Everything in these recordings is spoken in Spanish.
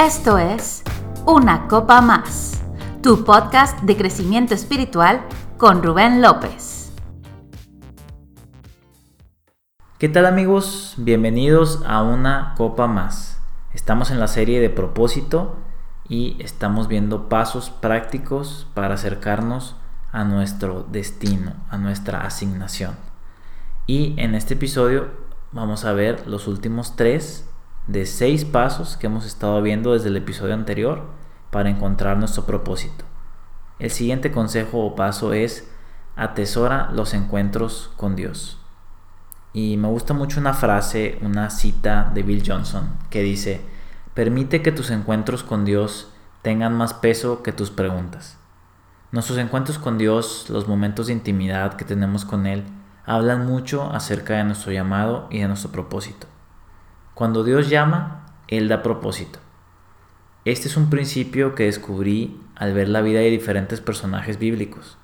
Esto es Una Copa Más, tu podcast de crecimiento espiritual con Rubén López. ¿Qué tal amigos? Bienvenidos a Una Copa Más. Estamos en la serie de propósito y estamos viendo pasos prácticos para acercarnos a nuestro destino, a nuestra asignación. Y en este episodio vamos a ver los últimos tres de seis pasos que hemos estado viendo desde el episodio anterior para encontrar nuestro propósito. El siguiente consejo o paso es atesora los encuentros con Dios. Y me gusta mucho una frase, una cita de Bill Johnson que dice, permite que tus encuentros con Dios tengan más peso que tus preguntas. Nuestros encuentros con Dios, los momentos de intimidad que tenemos con Él, hablan mucho acerca de nuestro llamado y de nuestro propósito. Cuando Dios llama, Él da propósito. Este es un principio que descubrí al ver la vida de diferentes personajes bíblicos.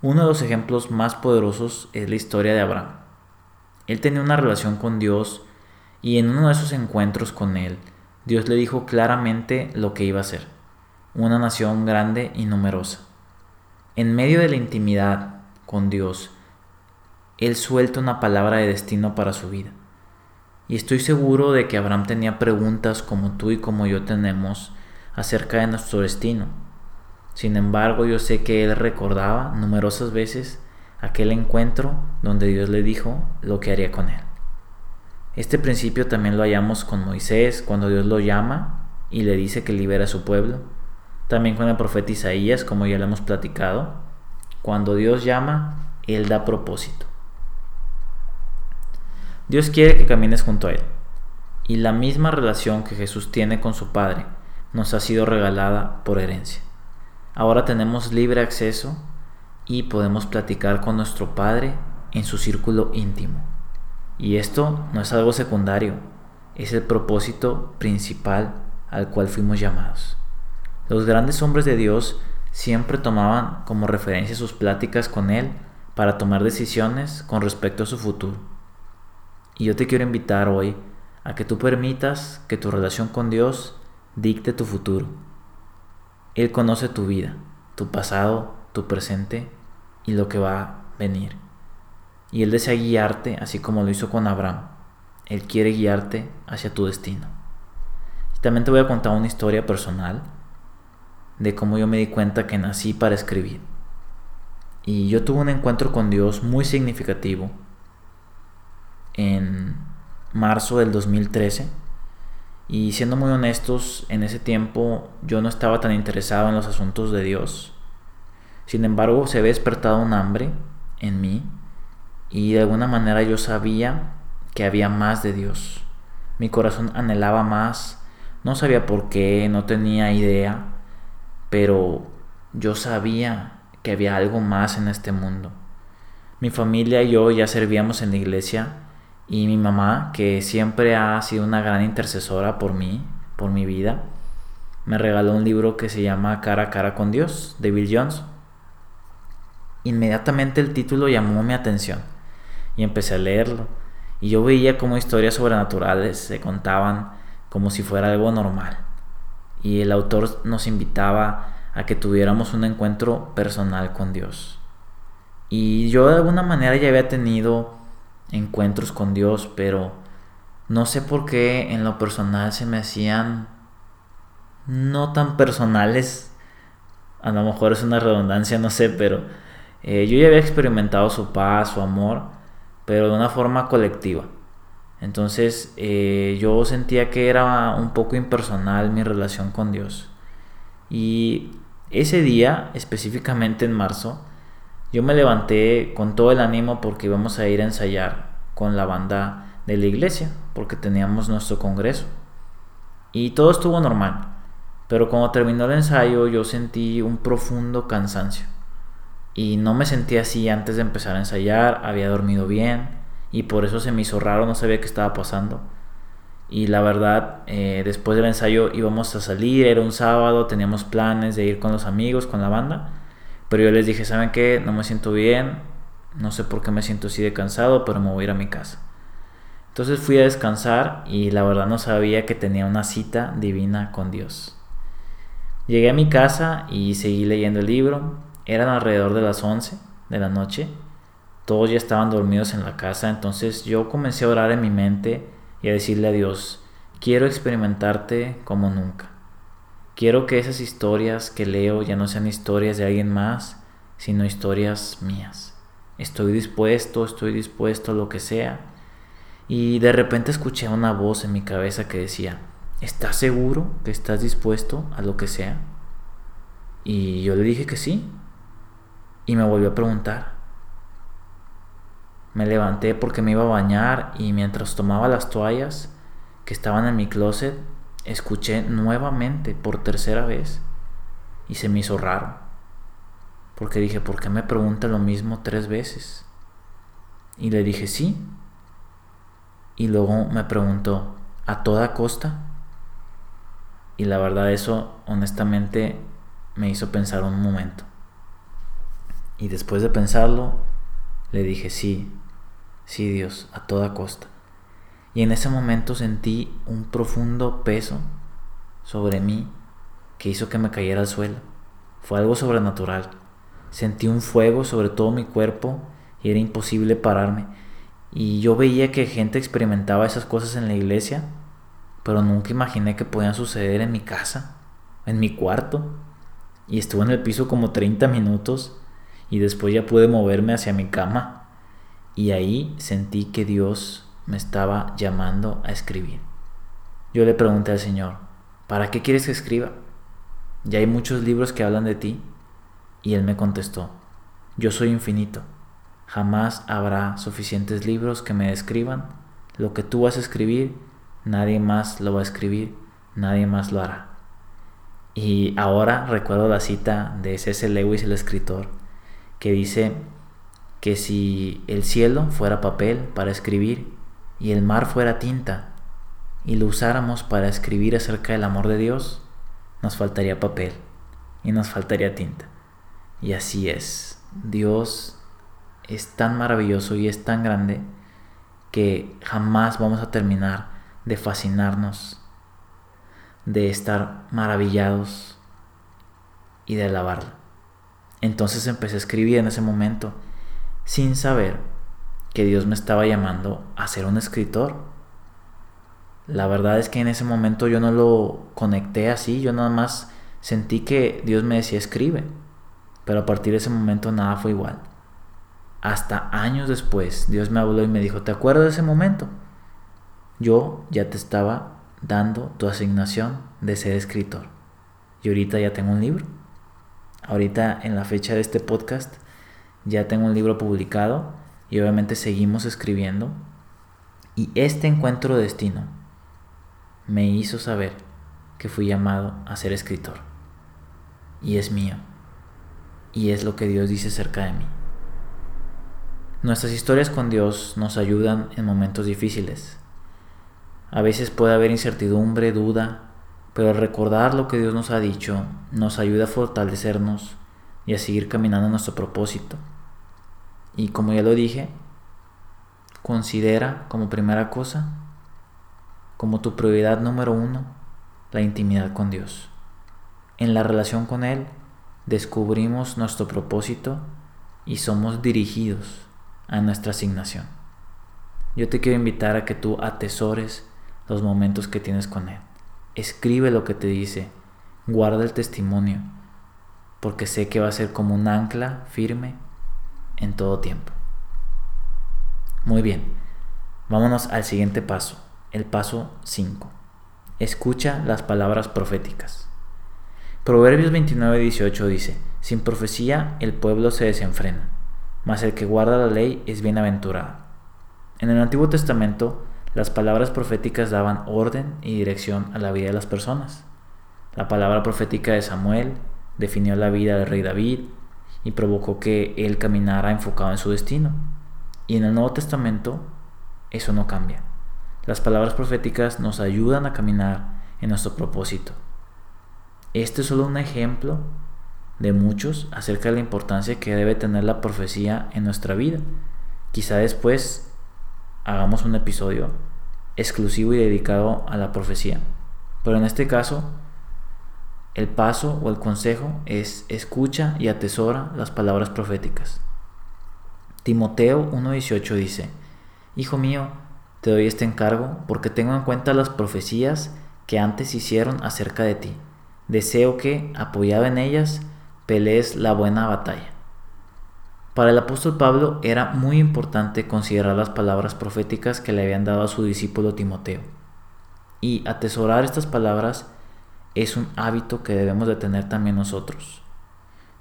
Uno de los ejemplos más poderosos es la historia de Abraham. Él tenía una relación con Dios y en uno de esos encuentros con Él, Dios le dijo claramente lo que iba a ser, una nación grande y numerosa. En medio de la intimidad con Dios, Él suelta una palabra de destino para su vida. Y estoy seguro de que Abraham tenía preguntas como tú y como yo tenemos acerca de nuestro destino. Sin embargo, yo sé que él recordaba numerosas veces aquel encuentro donde Dios le dijo lo que haría con él. Este principio también lo hallamos con Moisés cuando Dios lo llama y le dice que libera a su pueblo. También con el profeta Isaías, como ya lo hemos platicado. Cuando Dios llama, Él da propósito. Dios quiere que camines junto a Él. Y la misma relación que Jesús tiene con su Padre nos ha sido regalada por herencia. Ahora tenemos libre acceso y podemos platicar con nuestro Padre en su círculo íntimo. Y esto no es algo secundario, es el propósito principal al cual fuimos llamados. Los grandes hombres de Dios siempre tomaban como referencia sus pláticas con Él para tomar decisiones con respecto a su futuro. Y yo te quiero invitar hoy a que tú permitas que tu relación con Dios dicte tu futuro. Él conoce tu vida, tu pasado, tu presente y lo que va a venir. Y Él desea guiarte así como lo hizo con Abraham. Él quiere guiarte hacia tu destino. Y también te voy a contar una historia personal de cómo yo me di cuenta que nací para escribir. Y yo tuve un encuentro con Dios muy significativo en marzo del 2013. Y siendo muy honestos, en ese tiempo yo no estaba tan interesado en los asuntos de Dios. Sin embargo, se había despertado un hambre en mí y de alguna manera yo sabía que había más de Dios. Mi corazón anhelaba más, no sabía por qué, no tenía idea, pero yo sabía que había algo más en este mundo. Mi familia y yo ya servíamos en la iglesia y mi mamá, que siempre ha sido una gran intercesora por mí, por mi vida, me regaló un libro que se llama Cara a cara con Dios, de Bill Jones. Inmediatamente el título llamó mi atención y empecé a leerlo. Y yo veía como historias sobrenaturales se contaban como si fuera algo normal. Y el autor nos invitaba a que tuviéramos un encuentro personal con Dios. Y yo de alguna manera ya había tenido encuentros con Dios, pero no sé por qué en lo personal se me hacían no tan personales. A lo mejor es una redundancia, no sé, pero eh, yo ya había experimentado su paz, su amor, pero de una forma colectiva. Entonces eh, yo sentía que era un poco impersonal mi relación con Dios. Y ese día, específicamente en marzo, yo me levanté con todo el ánimo porque íbamos a ir a ensayar con la banda de la iglesia, porque teníamos nuestro congreso. Y todo estuvo normal, pero cuando terminó el ensayo yo sentí un profundo cansancio. Y no me sentí así antes de empezar a ensayar, había dormido bien y por eso se me hizo raro, no sabía qué estaba pasando. Y la verdad, eh, después del ensayo íbamos a salir, era un sábado, teníamos planes de ir con los amigos, con la banda. Pero yo les dije, ¿saben qué? No me siento bien, no sé por qué me siento así de cansado, pero me voy a ir a mi casa. Entonces fui a descansar y la verdad no sabía que tenía una cita divina con Dios. Llegué a mi casa y seguí leyendo el libro. Eran alrededor de las 11 de la noche. Todos ya estaban dormidos en la casa, entonces yo comencé a orar en mi mente y a decirle a Dios, quiero experimentarte como nunca. Quiero que esas historias que leo ya no sean historias de alguien más, sino historias mías. Estoy dispuesto, estoy dispuesto a lo que sea y de repente escuché una voz en mi cabeza que decía, ¿estás seguro que estás dispuesto a lo que sea? Y yo le dije que sí. Y me volvió a preguntar. Me levanté porque me iba a bañar y mientras tomaba las toallas que estaban en mi closet, escuché nuevamente por tercera vez y se me hizo raro. Porque dije, ¿por qué me pregunta lo mismo tres veces? Y le dije, sí, y luego me preguntó, ¿a toda costa? Y la verdad eso honestamente me hizo pensar un momento. Y después de pensarlo, le dije, sí, sí Dios, a toda costa. Y en ese momento sentí un profundo peso sobre mí que hizo que me cayera al suelo. Fue algo sobrenatural. Sentí un fuego sobre todo mi cuerpo y era imposible pararme. Y yo veía que gente experimentaba esas cosas en la iglesia, pero nunca imaginé que podían suceder en mi casa, en mi cuarto. Y estuve en el piso como 30 minutos y después ya pude moverme hacia mi cama. Y ahí sentí que Dios me estaba llamando a escribir. Yo le pregunté al Señor, ¿para qué quieres que escriba? Ya hay muchos libros que hablan de ti. Y Él me contestó, yo soy infinito Jamás habrá suficientes libros que me describan. Lo que tú vas a escribir, nadie más lo va a escribir, nadie más lo hará. Y ahora recuerdo la cita de C.S. Lewis, el escritor, que dice que si el cielo fuera papel para escribir y el mar fuera tinta y lo usáramos para escribir acerca del amor de Dios, nos faltaría papel y nos faltaría tinta. Y así es. Dios es tan maravilloso y es tan grande que jamás vamos a terminar de fascinarnos, de estar maravillados y de alabarlo. Entonces empecé a escribir en ese momento sin saber que Dios me estaba llamando a ser un escritor. La verdad es que en ese momento yo no lo conecté así, yo nada más sentí que Dios me decía escribe, pero a partir de ese momento nada fue igual hasta años después, Dios me habló y me dijo, ¿te acuerdas de ese momento? Yo ya te estaba dando tu asignación de ser escritor. Y ahorita ya tengo un libro. Ahorita en la fecha de este podcast ya tengo un libro publicado y obviamente seguimos escribiendo. Y este encuentro de destino me hizo saber que fui llamado a ser escritor. Y es mío. Y es lo que Dios dice acerca de mí. Nuestras historias con Dios nos ayudan en momentos difíciles. A veces puede haber incertidumbre, duda, pero recordar lo que Dios nos ha dicho nos ayuda a fortalecernos y a seguir caminando en nuestro propósito. Y como ya lo dije, considera como primera cosa, como tu prioridad número uno, la intimidad con Dios. En la relación con Él descubrimos nuestro propósito y somos dirigidos a nuestra asignación. Yo te quiero invitar a que tú atesores los momentos que tienes con Él. Escribe lo que te dice, guarda el testimonio, porque sé que va a ser como un ancla firme en todo tiempo. Muy bien, vámonos al siguiente paso, el paso 5. Escucha las palabras proféticas. Proverbios 29-18 dice, sin profecía el pueblo se desenfrena mas el que guarda la ley es bienaventurado. En el Antiguo Testamento, las palabras proféticas daban orden y dirección a la vida de las personas. La palabra profética de Samuel definió la vida del rey David y provocó que él caminara enfocado en su destino. Y en el Nuevo Testamento eso no cambia. Las palabras proféticas nos ayudan a caminar en nuestro propósito. Este es solo un ejemplo de muchos acerca de la importancia que debe tener la profecía en nuestra vida. Quizá después hagamos un episodio exclusivo y dedicado a la profecía. Pero en este caso, el paso o el consejo es escucha y atesora las palabras proféticas. Timoteo 1.18 dice, Hijo mío, te doy este encargo porque tengo en cuenta las profecías que antes hicieron acerca de ti. Deseo que, apoyado en ellas, pelees la buena batalla. Para el apóstol Pablo era muy importante considerar las palabras proféticas que le habían dado a su discípulo Timoteo. Y atesorar estas palabras es un hábito que debemos de tener también nosotros.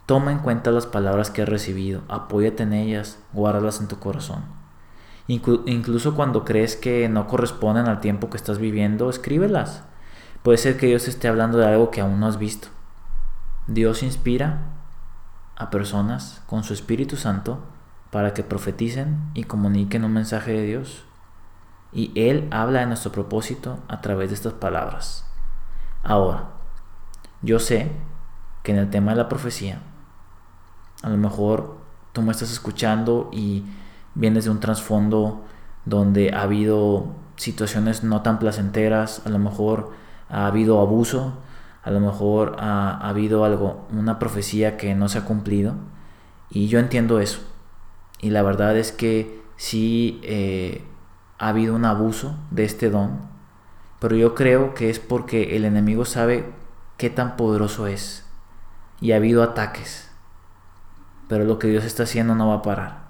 Toma en cuenta las palabras que has recibido, apóyate en ellas, guárdalas en tu corazón. incluso cuando crees que no corresponden al tiempo que estás viviendo, escríbelas. Puede ser que Dios esté hablando de algo que aún no has visto. Dios inspira a personas con su Espíritu Santo para que profeticen y comuniquen un mensaje de Dios. Y Él habla de nuestro propósito a través de estas palabras. Ahora, yo sé que en el tema de la profecía, a lo mejor tú me estás escuchando y vienes de un trasfondo donde ha habido situaciones no tan placenteras, a lo mejor ha habido abuso, a lo mejor ha, habido algo, una profecía que no se ha cumplido. Y yo entiendo eso. Y la verdad es que sí eh, ha habido un abuso de este don. Pero yo creo que es porque el enemigo sabe qué tan poderoso es. Y ha habido ataques. Pero lo que Dios está haciendo no va a parar.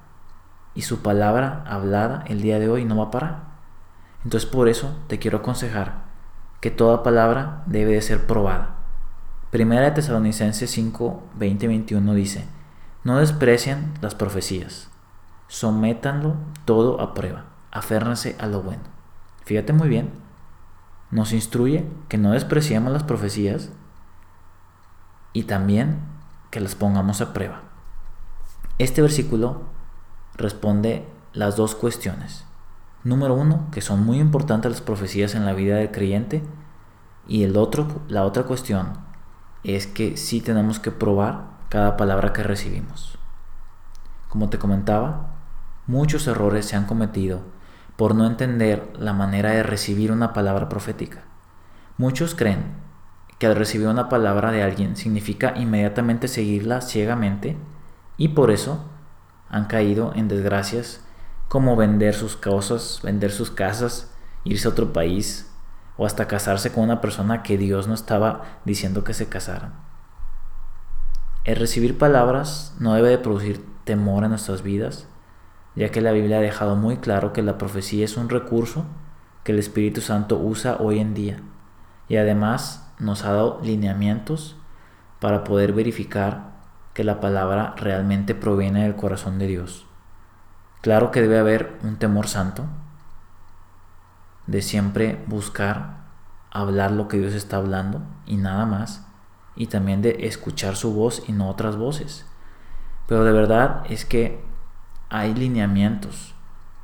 Y su palabra hablada el día de hoy no va a parar. Entonces por eso te quiero aconsejar que toda palabra debe de ser probada. Primera de Tesalonicenses 5, 20 21 dice, no desprecian las profecías, sométanlo todo a prueba, aférrense a lo bueno. Fíjate muy bien, nos instruye que no despreciemos las profecías y también que las pongamos a prueba. Este versículo responde las dos cuestiones. Número uno, que son muy importantes las profecías en la vida del creyente. Y el otro, la otra cuestión es que sí tenemos que probar cada palabra que recibimos. Como te comentaba, muchos errores se han cometido por no entender la manera de recibir una palabra profética. Muchos creen que al recibir una palabra de alguien significa inmediatamente seguirla ciegamente y por eso han caído en desgracias como vender sus cosas, vender sus casas, irse a otro país o hasta casarse con una persona que Dios no estaba diciendo que se casaran. El recibir palabras no debe de producir temor en nuestras vidas, ya que la Biblia ha dejado muy claro que la profecía es un recurso que el Espíritu Santo usa hoy en día y además nos ha dado lineamientos para poder verificar que la palabra realmente proviene del corazón de Dios. Claro que debe haber un temor santo de siempre buscar hablar lo que Dios está hablando y nada más, y también de escuchar su voz y no otras voces. Pero de verdad es que hay lineamientos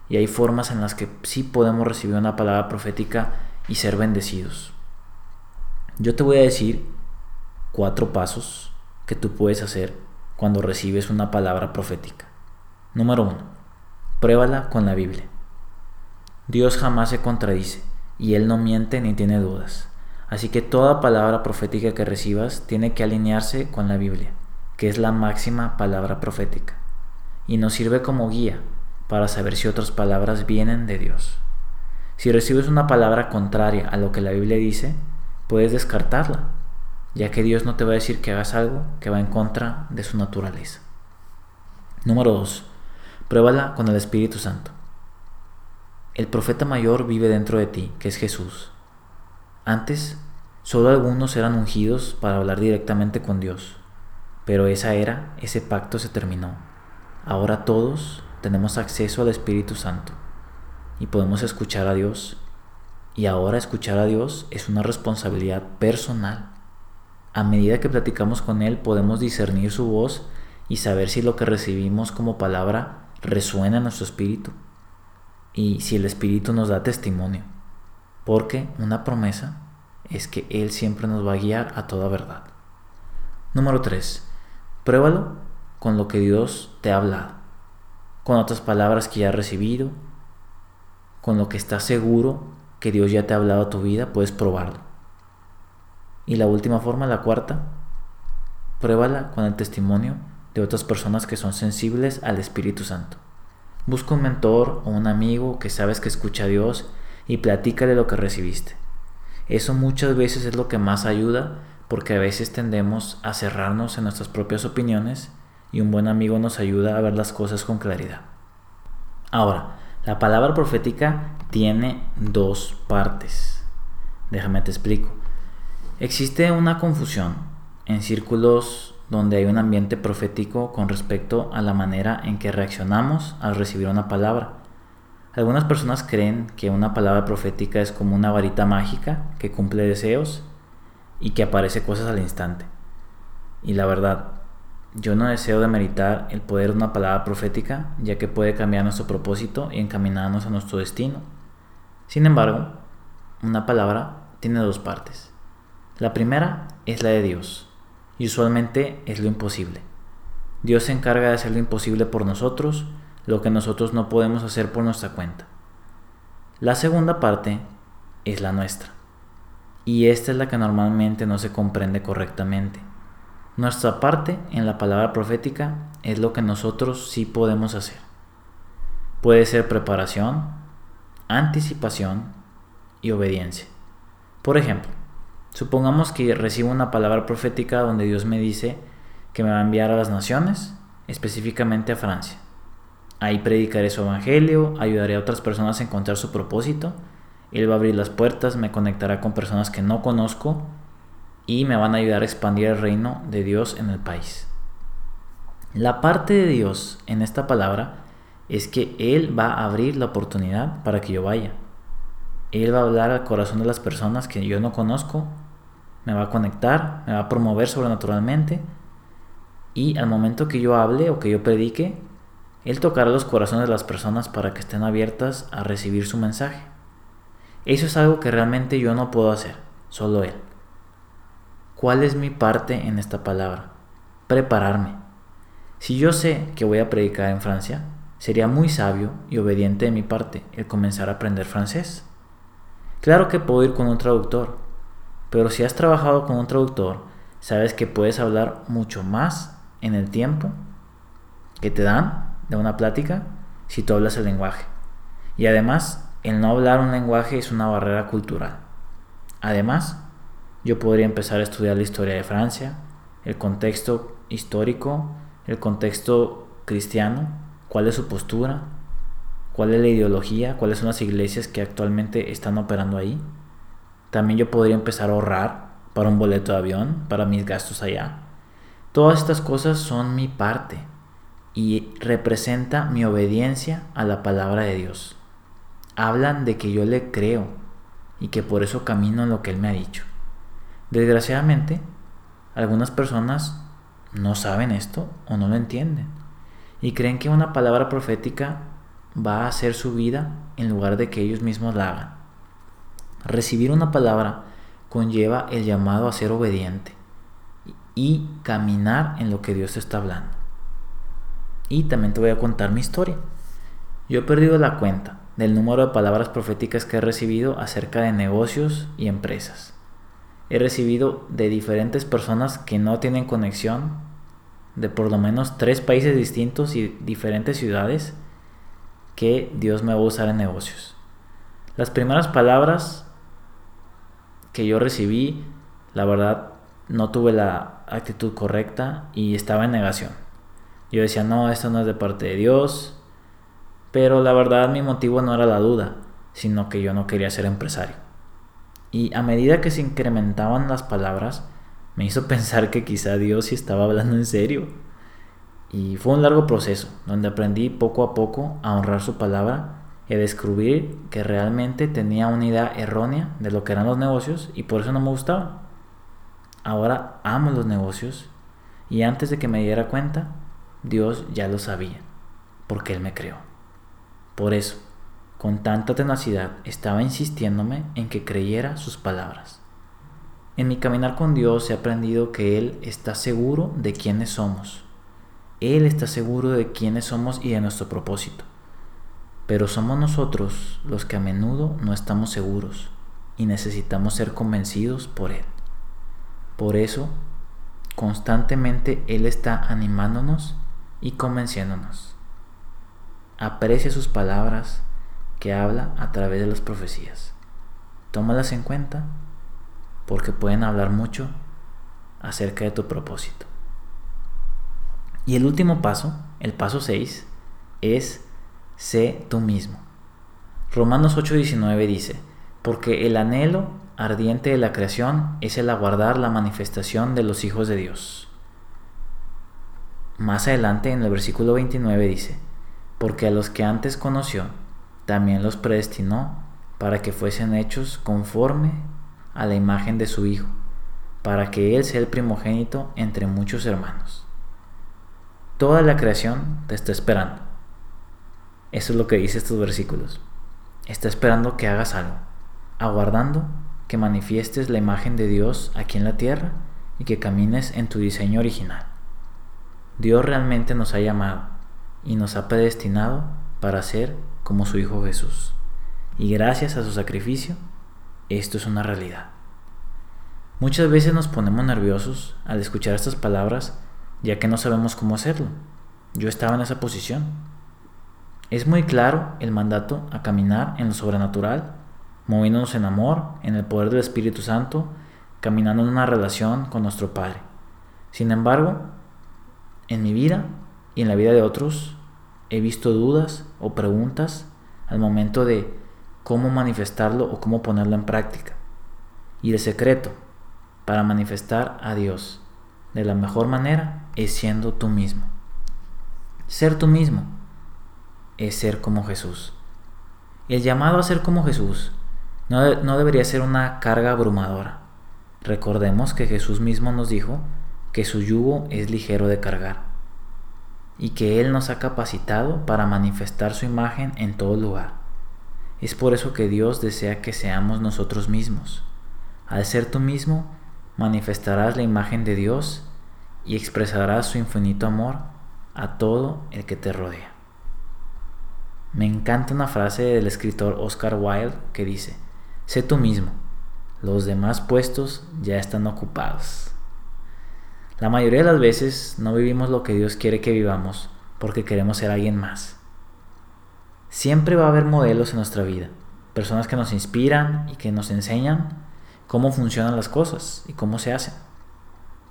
y hay formas en las que sí podemos recibir una palabra profética y ser bendecidos. Yo te voy a decir cuatro pasos que tú puedes hacer cuando recibes una palabra profética. Número uno, Pruébala con la Biblia. Dios jamás se contradice y Él no miente ni tiene dudas. Así que toda palabra profética que recibas tiene que alinearse con la Biblia, que es la máxima palabra profética, y nos sirve como guía para saber si otras palabras vienen de Dios. Si recibes una palabra contraria a lo que la Biblia dice, puedes descartarla, ya que Dios no te va a decir que hagas algo que va en contra de su naturaleza. Número 2. Pruébala con el Espíritu Santo. El profeta mayor vive dentro de ti, que es Jesús. Antes, solo algunos eran ungidos para hablar directamente con Dios, pero esa era, ese pacto se terminó. Ahora todos tenemos acceso al Espíritu Santo y podemos escuchar a Dios. Y ahora escuchar a Dios es una responsabilidad personal. A medida que platicamos con Él podemos discernir su voz y saber si lo que recibimos como palabra resuena en nuestro espíritu y si el espíritu nos da testimonio. Porque una promesa es que Él siempre nos va a guiar a toda verdad. Número 3. Pruébalo con lo que Dios te ha hablado, con otras palabras que ya has recibido, con lo que estás seguro que Dios ya te ha hablado a tu vida, puedes probarlo. Y la última forma, la cuarta, pruébala con el testimonio de otras personas que son sensibles al Espíritu Santo. Busca un mentor o un amigo que sabes que escucha a Dios y platícale lo que recibiste. Eso muchas veces es lo que más ayuda porque a veces tendemos a cerrarnos en nuestras propias opiniones y un buen amigo nos ayuda a ver las cosas con claridad. Ahora, la palabra profética tiene dos partes. Déjame te explico. Existe una confusión en círculos donde hay un ambiente profético con respecto a la manera en que reaccionamos al recibir una palabra. Algunas personas creen que una palabra profética es como una varita mágica que cumple deseos y que aparece cosas al instante. Y la verdad, yo no deseo demeritar el poder de una palabra profética, ya que puede cambiar nuestro propósito y encaminarnos a nuestro destino. Sin embargo, una palabra tiene dos partes. La primera es la de Dios, y usualmente es lo imposible. Dios se encarga de hacer lo imposible por nosotros, lo que nosotros no podemos hacer por nuestra cuenta. La segunda parte es la nuestra, y esta es la que normalmente no se comprende correctamente. Nuestra parte en la palabra profética es lo que nosotros sí podemos hacer. Puede ser preparación, anticipación y obediencia. Por ejemplo, Supongamos que recibo una palabra profética donde Dios me dice que me va a enviar a las naciones, específicamente a Francia. Ahí predicaré su evangelio, ayudaré a otras personas a encontrar su propósito. Él va a abrir las puertas, me conectará con personas que no conozco y me van a ayudar a expandir el reino de Dios en el país. La parte de Dios en esta palabra es que Él va a abrir la oportunidad para que yo vaya. Él va a hablar al corazón de las personas que yo no conozco me va a conectar, me va a promover sobrenaturalmente y al momento que yo hable o que yo predique, Él tocará los corazones de las personas para que estén abiertas a recibir su mensaje. Eso es algo que realmente yo no puedo hacer, solo Él. ¿Cuál es mi parte en esta palabra? Prepararme. Si yo sé que voy a predicar en Francia, sería muy sabio y obediente de mi parte el comenzar a aprender francés. Claro que puedo ir con un traductor, pero si has trabajado con un traductor, sabes que puedes hablar mucho más en el tiempo que te dan de una plática si tú hablas el lenguaje. Y además, el no hablar un lenguaje es una barrera cultural. Además, yo podría empezar a estudiar la historia de Francia, el contexto histórico, el contexto cristiano, cuál es su postura, cuál es la ideología, cuáles son las iglesias que actualmente están operando ahí. También yo podría empezar a ahorrar para un boleto de avión, para mis gastos allá. Todas estas cosas son mi parte y representa mi obediencia a la palabra de Dios. Hablan de que yo le creo y que por eso camino en lo que Él me ha dicho. Desgraciadamente, algunas personas no saben esto o no lo entienden y creen que una palabra profética va a hacer su vida en lugar de que ellos mismos la hagan. Recibir una palabra conlleva el llamado a ser obediente y caminar en lo que Dios está hablando. Y también te voy a contar mi historia. Yo he perdido la cuenta del número de palabras proféticas que he recibido acerca de negocios y empresas. He recibido de diferentes personas que no tienen conexión, de por lo menos tres países distintos y diferentes ciudades, que Dios me va a usar en negocios. Las primeras palabras que yo recibí, la verdad, no tuve la actitud correcta y estaba en negación. Yo decía, no, esto no es de parte de Dios, pero la verdad mi motivo no era la duda, sino que yo no quería ser empresario. Y a medida que se incrementaban las palabras, me hizo pensar que quizá Dios sí estaba hablando en serio. Y fue un largo proceso, donde aprendí poco a poco a honrar su palabra y descubrir que realmente tenía una idea errónea de lo que eran los negocios y por eso no me gustaba. Ahora amo los negocios y antes de que me diera cuenta, Dios ya lo sabía, porque Él me creó. Por eso, con tanta tenacidad, estaba insistiéndome en que creyera sus palabras. En mi caminar con Dios he aprendido que Él está seguro de quiénes somos. Él está seguro de quiénes somos y de nuestro propósito. pero somos nosotros los que a menudo no estamos seguros y necesitamos ser convencidos por Él. Por eso, constantemente Él está animándonos y convenciéndonos. Aprecia sus palabras que habla a través de las profecías. Tómalas en cuenta porque pueden hablar mucho acerca de tu propósito. Y el último paso, el paso 6, es sé tú mismo. Romanos 8:19 dice, porque el anhelo ardiente de la creación es el aguardar la manifestación de los hijos de Dios. Más adelante en el versículo 29 dice, porque a los que antes conoció, también los predestinó para que fuesen hechos conforme a la imagen de su Hijo, para que Él sea el primogénito entre muchos hermanos. Toda la creación te está esperando. Eso es lo que dice estos versículos. Está esperando que hagas algo, aguardando que manifiestes la imagen de Dios aquí en la tierra y que camines en tu diseño original. Dios realmente nos ha llamado y nos ha predestinado para ser como su Hijo Jesús. Y gracias a su sacrificio, esto es una realidad. Muchas veces nos ponemos nerviosos al escuchar estas palabras ya que no sabemos cómo hacerlo. Yo estaba en esa posición es muy claro el mandato a caminar en lo sobrenatural, moviéndonos en amor, en el poder del Espíritu Santo, caminando en una relación con nuestro Padre. Sin embargo, en mi vida y en la vida de otros, he visto dudas o preguntas al momento de cómo manifestarlo o cómo ponerlo en práctica. Y el secreto para manifestar a Dios de la mejor manera es siendo tú mismo. Ser tú mismo es ser como Jesús. El llamado a ser como Jesús no, no, debería ser una carga abrumadora. Recordemos que Jesús mismo nos dijo que su yugo es ligero de cargar y que Él nos ha capacitado para manifestar su imagen en todo lugar. Es por eso que Dios desea que seamos nosotros mismos. Al ser tú mismo, manifestarás la imagen de Dios y expresarás su infinito amor a todo el que te rodea. Me encanta una frase del escritor Oscar Wilde que dice, sé tú mismo, los demás puestos ya están ocupados. La mayoría de las veces no vivimos lo que Dios quiere que vivamos porque queremos ser alguien más. Siempre va a haber modelos en nuestra vida, personas que nos inspiran y que nos enseñan cómo funcionan las cosas y cómo se hacen.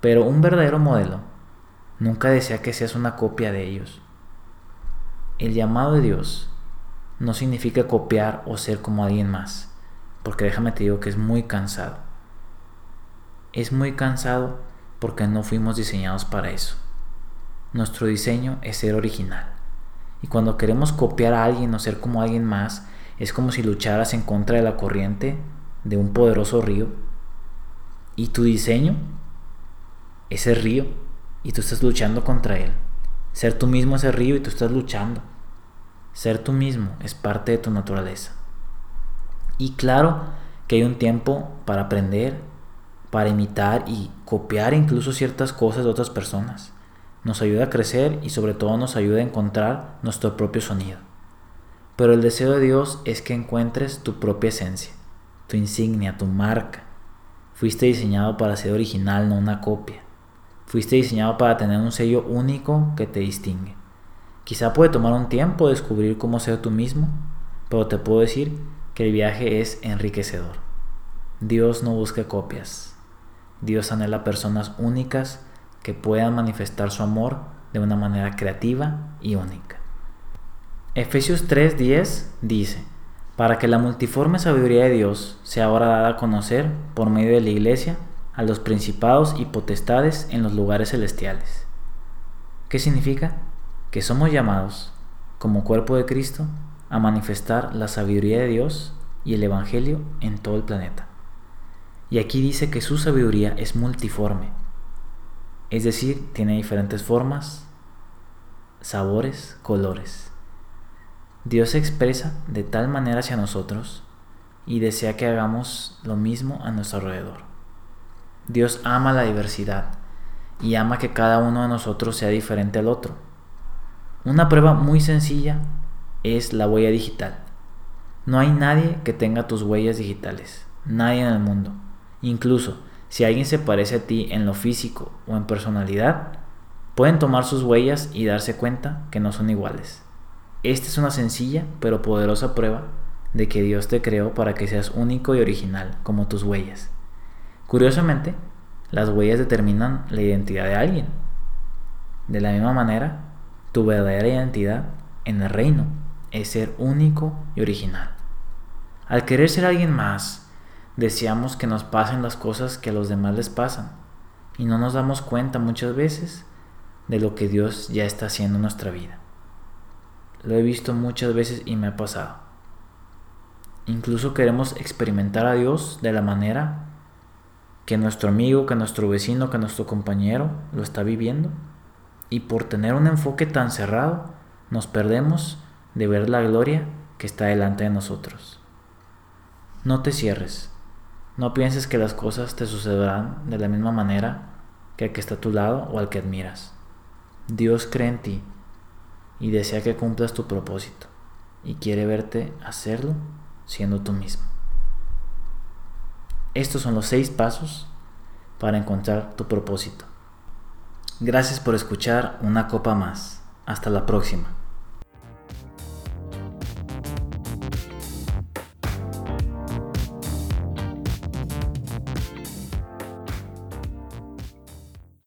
Pero un verdadero modelo nunca desea que seas una copia de ellos. El llamado de Dios no significa copiar o ser como alguien más, porque déjame te digo que es muy cansado. Es muy cansado porque no fuimos diseñados para eso. Nuestro diseño es ser original. Y cuando queremos copiar a alguien o ser como alguien más, es como si lucharas en contra de la corriente de un poderoso río. Y tu diseño es el río y tú estás luchando contra él. Ser tú mismo es el río y tú estás luchando. Ser tú mismo es parte de tu naturaleza. Y claro que hay un tiempo para aprender, para imitar y copiar incluso ciertas cosas de otras personas. Nos ayuda a crecer y sobre todo nos ayuda a encontrar nuestro propio sonido. Pero el deseo de Dios es que encuentres tu propia esencia, tu insignia, tu marca. Fuiste diseñado para ser original, no una copia. Fuiste diseñado para tener un sello único que te distingue. Quizá puede tomar un tiempo descubrir cómo ser tú mismo, pero te puedo decir que el viaje es enriquecedor. Dios no busca copias. Dios anhela personas únicas que puedan manifestar su amor de una manera creativa y única. Efesios 3:10 dice, para que la multiforme sabiduría de Dios sea ahora dada a conocer por medio de la iglesia a los principados y potestades en los lugares celestiales. ¿Qué significa? que somos llamados, como cuerpo de Cristo, a manifestar la sabiduría de Dios y el Evangelio en todo el planeta. Y aquí dice que su sabiduría es multiforme, es decir, tiene diferentes formas, sabores, colores. Dios se expresa de tal manera hacia nosotros y desea que hagamos lo mismo a nuestro alrededor. Dios ama la diversidad y ama que cada uno de nosotros sea diferente al otro una prueba muy sencilla es la huella digital. No hay nadie que tenga tus huellas digitales, nadie en el mundo. Incluso si alguien se parece a ti en lo físico o en personalidad, pueden tomar sus huellas y darse cuenta que no son iguales. Esta es una sencilla pero poderosa prueba de que Dios te creó para que seas único y original, como tus huellas. Curiosamente, las huellas determinan la identidad de alguien. De la misma manera, tu verdadera identidad en el reino es ser único y original. Al querer ser alguien más, deseamos que nos pasen las cosas que a los demás les pasan y no nos damos cuenta muchas veces de lo que Dios ya está haciendo en nuestra vida. Lo he visto muchas veces y me ha pasado. Incluso queremos experimentar a Dios de la manera que nuestro amigo, que nuestro vecino, que nuestro compañero lo está viviendo. Y por tener un enfoque tan cerrado, nos perdemos de ver la gloria que está delante de nosotros. No te cierres. No pienses que las cosas te sucederán de la misma manera que al que está a tu lado o al que admiras. Dios cree en ti y desea que cumplas tu propósito y quiere verte hacerlo siendo tú mismo. Estos son los seis pasos para encontrar tu propósito. Gracias por escuchar una copa más. Hasta la próxima.